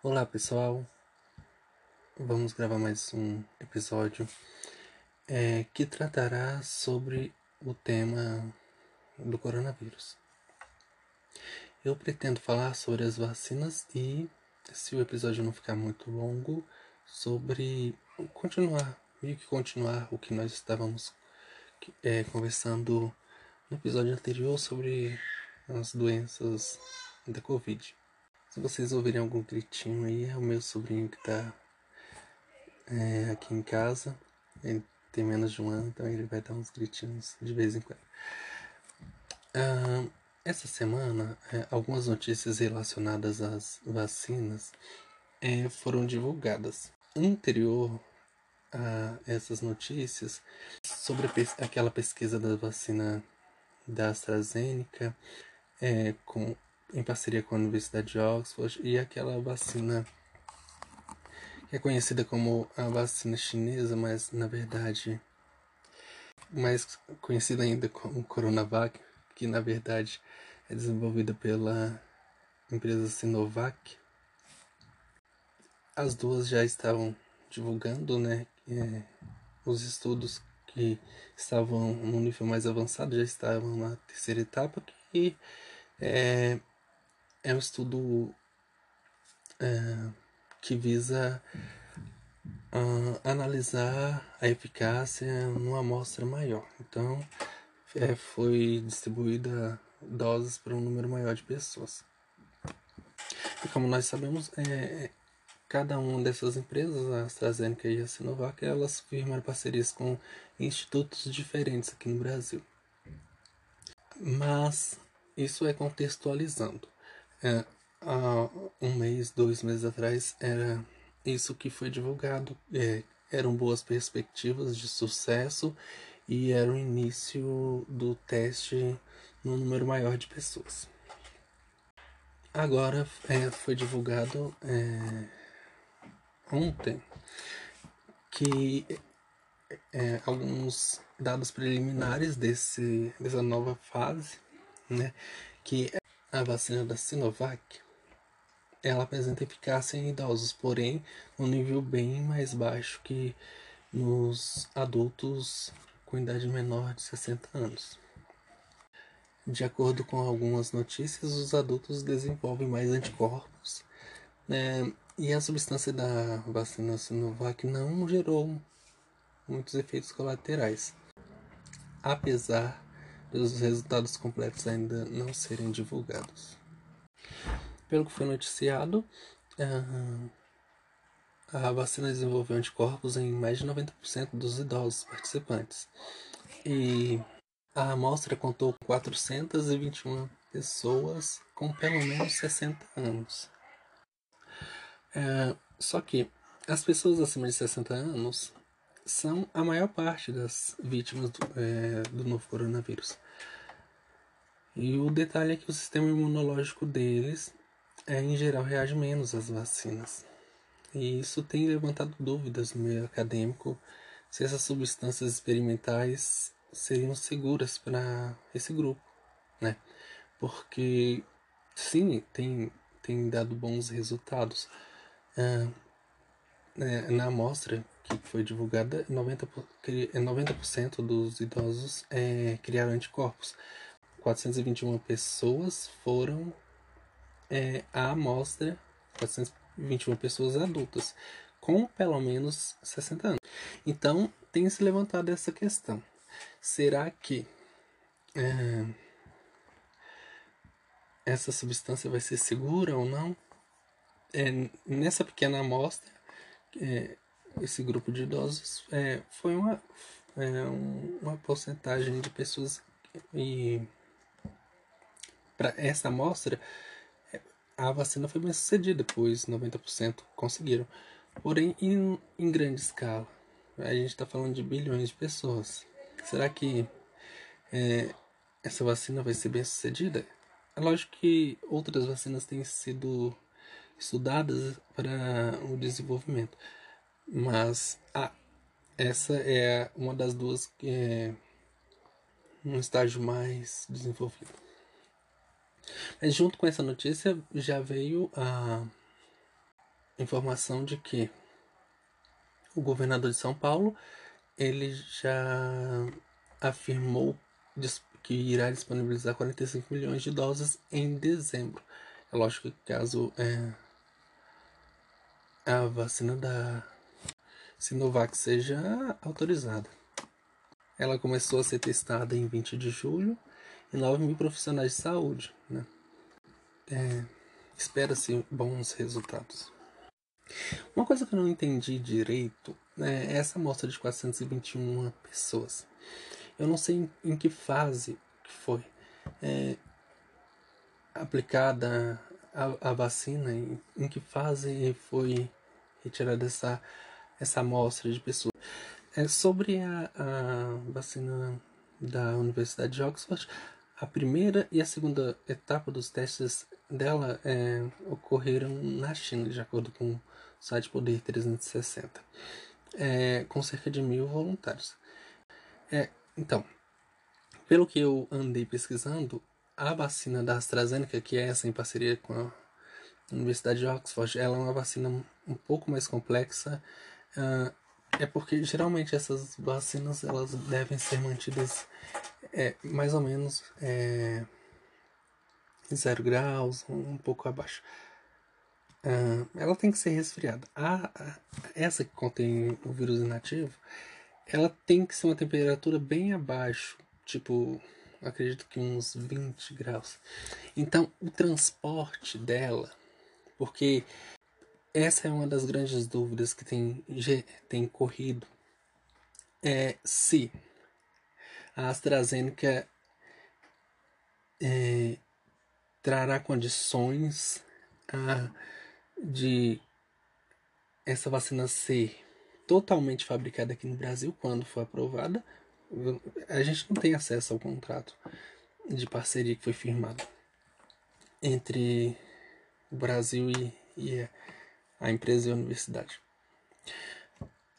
Olá pessoal, vamos gravar mais um episódio é, que tratará sobre o tema do coronavírus. Eu pretendo falar sobre as vacinas e, se o episódio não ficar muito longo, sobre continuar, meio que continuar o que nós estávamos é, conversando no episódio anterior sobre as doenças da Covid. Se vocês ouvirem algum gritinho aí, é o meu sobrinho que tá é, aqui em casa. Ele tem menos de um ano, então ele vai dar uns gritinhos de vez em quando. Ah, essa semana, é, algumas notícias relacionadas às vacinas é, foram divulgadas. Anterior a essas notícias, sobre aquela pesquisa da vacina da AstraZeneca, é, com em parceria com a Universidade de Oxford, e aquela vacina que é conhecida como a vacina chinesa, mas na verdade mais conhecida ainda como Coronavac, que na verdade é desenvolvida pela empresa Sinovac. As duas já estavam divulgando, né, é, os estudos que estavam no nível mais avançado já estavam na terceira etapa, que é, é um estudo é, que visa uh, analisar a eficácia numa amostra maior. Então, é, foi distribuída doses para um número maior de pessoas. E como nós sabemos, é, cada uma dessas empresas, a AstraZeneca e a Sinovac, elas firmaram parcerias com institutos diferentes aqui no Brasil. Mas isso é contextualizando. É, há um mês, dois meses atrás, era isso que foi divulgado. É, eram boas perspectivas de sucesso e era o início do teste no número maior de pessoas. Agora é, foi divulgado é, ontem que é, alguns dados preliminares desse, dessa nova fase, né, que a vacina da Sinovac ela apresenta eficácia em idosos, porém um nível bem mais baixo que nos adultos com idade menor de 60 anos. De acordo com algumas notícias, os adultos desenvolvem mais anticorpos né? e a substância da vacina Sinovac não gerou muitos efeitos colaterais, apesar os resultados completos ainda não serem divulgados. Pelo que foi noticiado, a vacina desenvolveu anticorpos em mais de 90% dos idosos participantes. E a amostra contou 421 pessoas com pelo menos 60 anos. É, só que as pessoas acima de 60 anos são a maior parte das vítimas do, é, do novo coronavírus. E o detalhe é que o sistema imunológico deles, é, em geral, reage menos às vacinas. E isso tem levantado dúvidas no meio acadêmico se essas substâncias experimentais seriam seguras para esse grupo, né? Porque, sim, tem, tem dado bons resultados. Ah, é, na amostra que foi divulgada, 90%, 90 é dos idosos é, criaram anticorpos. 421 pessoas foram é, a amostra, 421 pessoas adultas, com pelo menos 60 anos. Então, tem se levantado essa questão. Será que é, essa substância vai ser segura ou não? É, nessa pequena amostra, é, esse grupo de idosos é, foi uma, é, uma porcentagem de pessoas e para essa amostra a vacina foi bem sucedida, pois 90% conseguiram. Porém, em, em grande escala, a gente está falando de bilhões de pessoas. Será que é, essa vacina vai ser bem sucedida? É lógico que outras vacinas têm sido estudadas para o desenvolvimento. Mas ah, essa é uma das duas que é um estágio mais desenvolvido. Mas junto com essa notícia já veio a, informação de que o governador de São Paulo ele já afirmou que irá disponibilizar 45 milhões de doses em dezembro. É lógico que caso é, a vacina da Sinovac seja autorizada. Ela começou a ser testada em 20 de julho e 9 mil profissionais de saúde. Né? É, Espera-se bons resultados. Uma coisa que eu não entendi direito né, é essa amostra de 421 pessoas. Eu não sei em, que fase que foi é, aplicada a, a vacina, em, em, que fase foi retirada essa, essa amostra de pessoas. É, sobre a, a vacina da Universidade de Oxford, a primeira e a segunda etapa dos testes dela é, ocorreram na China, de acordo com o site Poder 360, é, com cerca de mil voluntários. É, então, pelo que eu andei pesquisando, a vacina da AstraZeneca, que é essa em parceria com a Universidade de Oxford, ela é uma vacina um pouco mais complexa. Uh, é porque geralmente essas vacinas elas devem ser mantidas é, mais ou menos é, zero graus, um pouco abaixo. Uh, ela tem que ser resfriada. A, a, essa que contém o vírus inativo, ela tem que ser uma temperatura bem abaixo, tipo, acredito que uns 20 graus. Então, o transporte dela, porque essa é uma das grandes dúvidas que tem, tem corrido, é se a AstraZeneca é, trará condições a, de essa vacina ser totalmente fabricada aqui no Brasil quando for aprovada. A gente não tem acesso ao contrato de parceria que foi firmado entre o Brasil e, e a empresa e a universidade.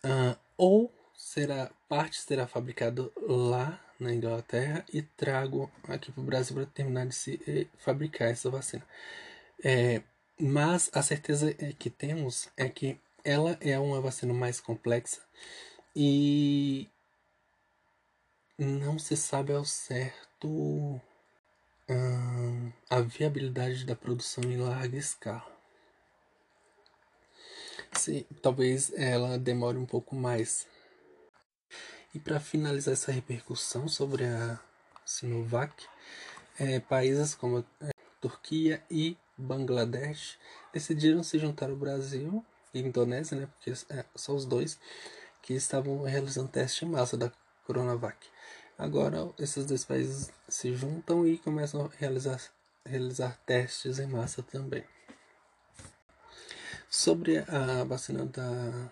Uh, ou será parte será fabricado lá na Inglaterra e trago aqui para o Brasil para terminar de se eh, fabricar essa vacina. É, mas a certeza é que temos é que ela é uma vacina mais complexa e não se sabe ao certo hum, a viabilidade da produção em larga escala. Se, talvez ela demore um pouco mais e para finalizar essa repercussão sobre a Sinovac, é, países como a Turquia e Bangladesh decidiram se juntar ao Brasil e Indonésia, né, porque é, são os dois que estavam realizando teste em massa da Coronavac. Agora esses dois países se juntam e começam a realizar, realizar testes em massa também. Sobre a vacina da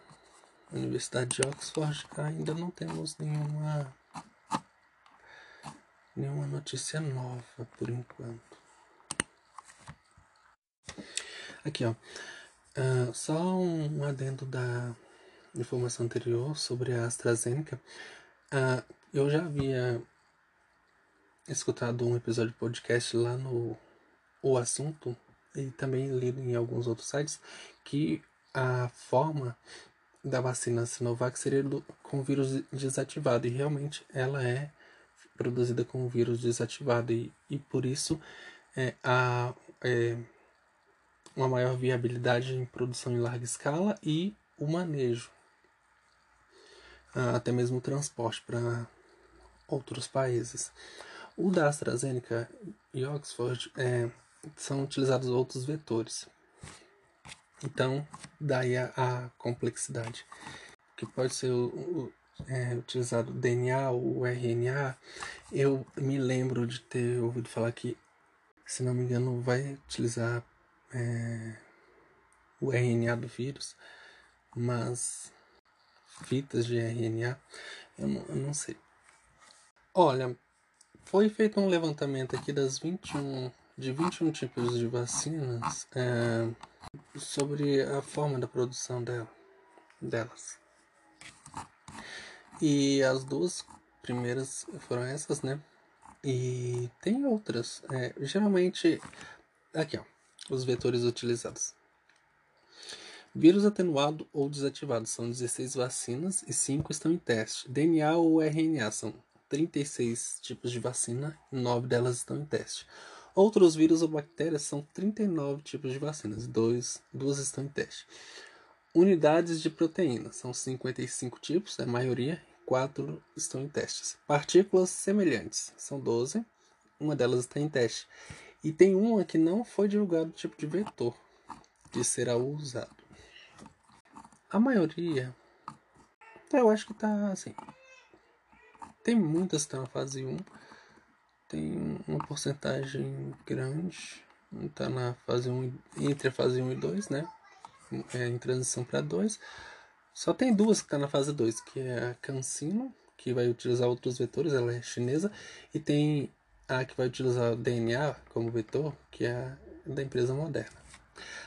Universidade de Oxford ainda não temos nenhuma nenhuma notícia nova por enquanto. Aqui ó, uh, só um adendo da informação anterior sobre a AstraZeneca. Uh, eu já havia escutado um episódio de podcast lá no O Assunto e também lido em alguns outros sites que a forma da vacina Sinovac seria do, com vírus desativado, e realmente ela é produzida com vírus desativado, e, e por isso é, há é, uma maior viabilidade em produção em larga escala e o manejo, até mesmo o transporte para outros países. O da AstraZeneca e Oxford é, são utilizados outros vetores. Então, daí a, a complexidade. Que pode ser o, o, é, utilizado DNA ou RNA. Eu me lembro de ter ouvido falar que, se não me engano, vai utilizar é, o RNA do vírus, mas fitas de RNA, eu não, eu não sei. Olha, foi feito um levantamento aqui das 21, de 21 tipos de vacinas. É, sobre a forma da produção dela, delas. E as duas primeiras foram essas, né? E tem outras. É, geralmente, aqui ó, os vetores utilizados: Vírus atenuado ou desativado são 16 vacinas e 5 estão em teste. DNA ou RNA são 36 tipos de vacina e 9 delas estão em teste. Outros vírus ou bactérias são 39 tipos de vacinas, dois, duas estão em teste. Unidades de proteína são 55 tipos, é a maioria, 4 estão em testes. Partículas semelhantes são 12, uma delas está em teste. E tem uma que não foi divulgado o tipo de vetor que será usado. A maioria, eu acho que está assim. Tem muitas que estão na fase 1 tem uma porcentagem grande, está na fase 1, entre a fase 1 e 2, né? É, em transição para 2. Só tem duas que está na fase 2, que é a CanSino, que vai utilizar outros vetores, ela é chinesa, e tem a que vai utilizar o DNA como vetor, que é da empresa Moderna.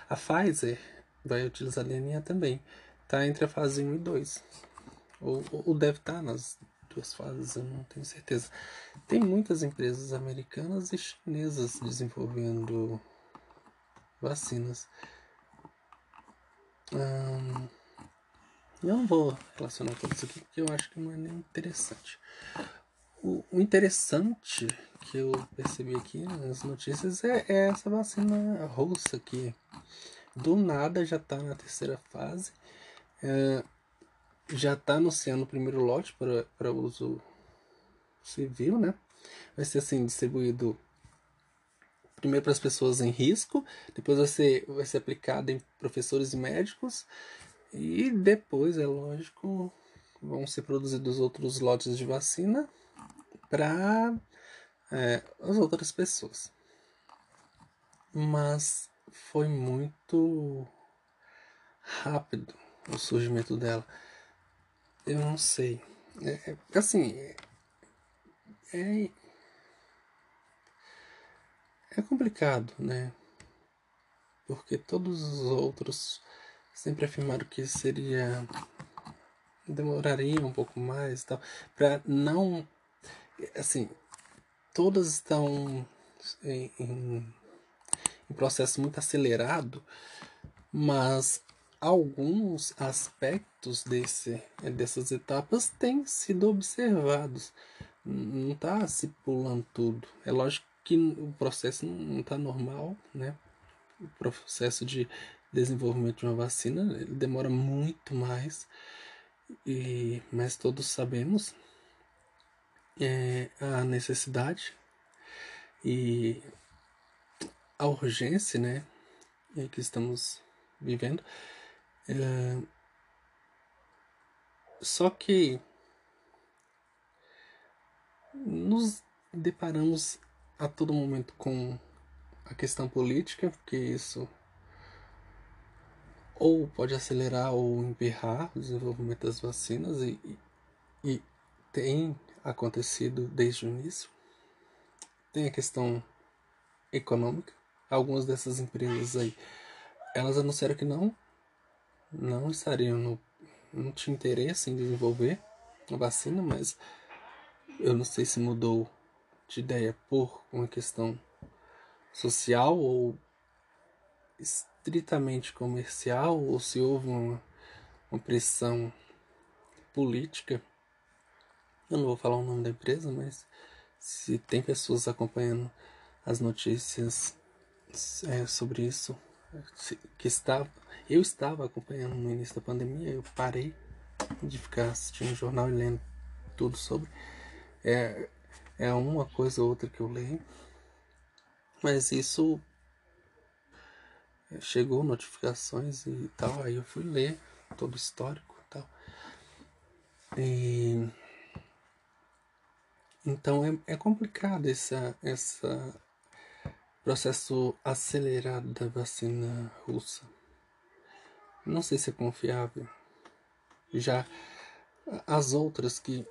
A Pfizer vai utilizar DNA também, está entre a fase 1 e 2. Ou, ou deve estar tá nas duas fases, eu não tenho certeza. Tem muitas empresas americanas e chinesas desenvolvendo vacinas. Hum, não vou relacionar tudo isso aqui porque eu acho que não é nem interessante. O, o interessante que eu percebi aqui nas notícias é, é essa vacina russa que do nada já está na terceira fase. É, já está anunciando o primeiro lote para, uso civil, né? Vai ser assim distribuído primeiro para as pessoas em risco, depois vai ser, vai ser aplicado em professores e médicos, e depois, é lógico, vão ser produzidos outros lotes de vacina para é, as outras pessoas. Mas foi muito rápido o surgimento dela. Eu não sei. É, é, assim, é, é, é complicado, né? Porque todos os outros sempre afirmaram que seria demoraria um pouco mais, tal, para não assim, todas estão em, em, em processo muito acelerado, mas alguns aspectos desse, dessas etapas têm sido observados. Não está se pulando tudo. É lógico que o processo não está normal, né? O processo de desenvolvimento de uma vacina demora muito mais, e, mas todos sabemos é, a necessidade e a urgência né, que estamos vivendo é... Só que nos deparamos a todo momento com a questão política, porque isso ou pode acelerar ou emperrar o desenvolvimento das vacinas e, e tem acontecido desde o início. Tem a questão econômica. Algumas dessas empresas aí, elas anunciaram que não não estariam no. não tinha interesse em desenvolver a vacina, mas eu não sei se mudou de ideia por uma questão social ou estritamente comercial ou se houve uma, uma pressão política. Eu não vou falar o nome da empresa, mas se tem pessoas acompanhando as notícias é, sobre isso, que estava, eu estava acompanhando no início da pandemia, eu parei de ficar assistindo jornal e lendo tudo sobre. É, é uma coisa ou outra que eu leio, mas isso chegou notificações e tal, aí eu fui ler todo o histórico e tal. E então é, é complicado essa, essa processo acelerado da vacina russa. Não sei se é confiável. Já as outras que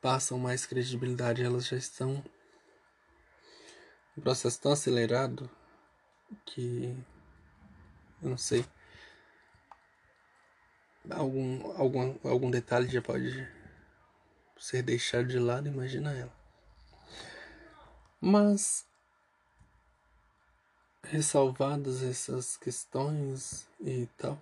passam mais credibilidade, elas já estão em processo tão acelerado que eu não sei. Algum, algum, algum detalhe já pode ser deixado de lado, imagina ela. Mas ressalvadas essas questões e tal,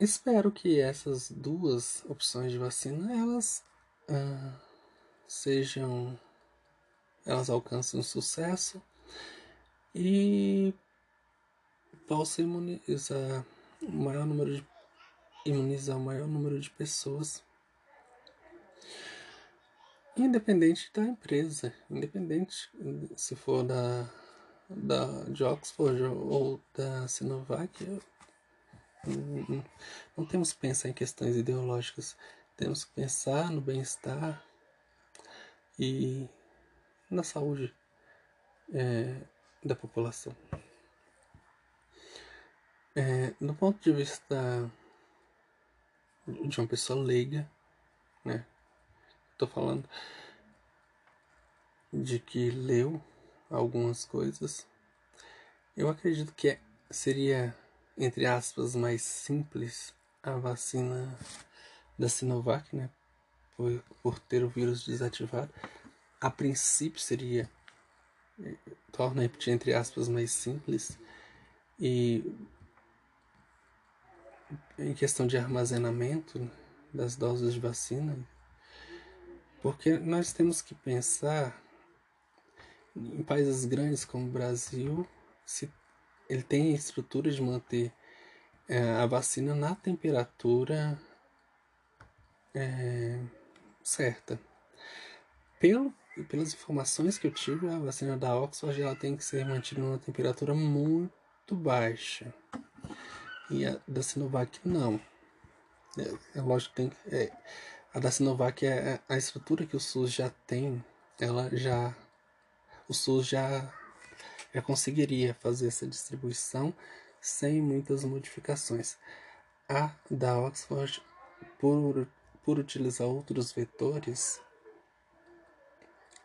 espero que essas duas opções de vacina elas uh, sejam elas alcancem sucesso e possa imunizar o maior número de imunizar o maior número de pessoas. Independente da empresa independente se for da da de Oxford ou da Sinovac não, temos que pensar em questões ideológicas temos que pensar no bem-estar e na saúde é, da população. É, do ponto de vista de uma pessoa leiga, né? Tô falando de que leu algumas coisas. Eu acredito que é, seria, entre aspas, mais simples a vacina da Sinovac, né? Por, por ter o vírus desativado. A princípio seria torna entre aspas mais simples e em questão de armazenamento das doses de vacina, porque nós temos que pensar em países grandes como o Brasil, se ele tem a estrutura de manter é, a vacina na temperatura é, certa. Pelo pelas informações que eu tive, a vacina da Oxford ela tem que ser mantida numa temperatura muito baixa. E a da Sinovac não. É, é lógico tem. É, a da Sinovac é a estrutura que o SUS já tem, ela já. O SUS já, já conseguiria fazer essa distribuição sem muitas modificações. A da Oxford, por, por utilizar outros vetores,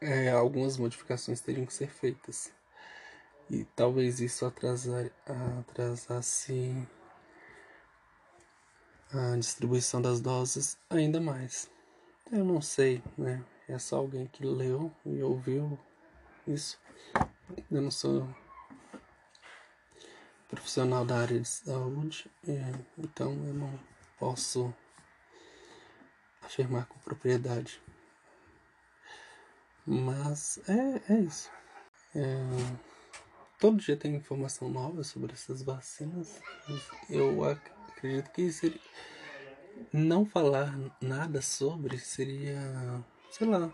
é, algumas modificações teriam que ser feitas. E talvez isso atrasar, atrasasse a distribuição das doses ainda mais. Eu não sei, né? É só alguém que leu e ouviu isso. Eu não sou profissional da área de saúde, então eu não posso afirmar com propriedade. Mas é, é isso. É, todo dia tem informação nova sobre essas vacinas. Eu acredito que seria, não falar nada sobre seria, sei lá,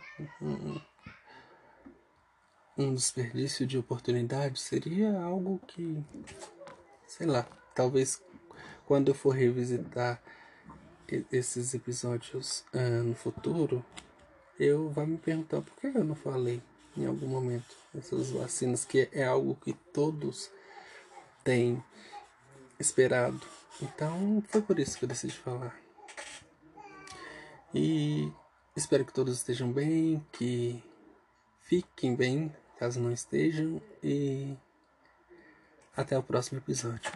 um desperdício de oportunidade. Seria algo que, sei lá, talvez quando eu for revisitar esses episódios uh, no futuro, eu vai me perguntar por que eu não falei em algum momento essas vacinas, que é algo que todos têm esperado. Então foi por isso que eu decidi falar. E espero que todos estejam bem, que fiquem bem, caso não estejam, e até o próximo episódio.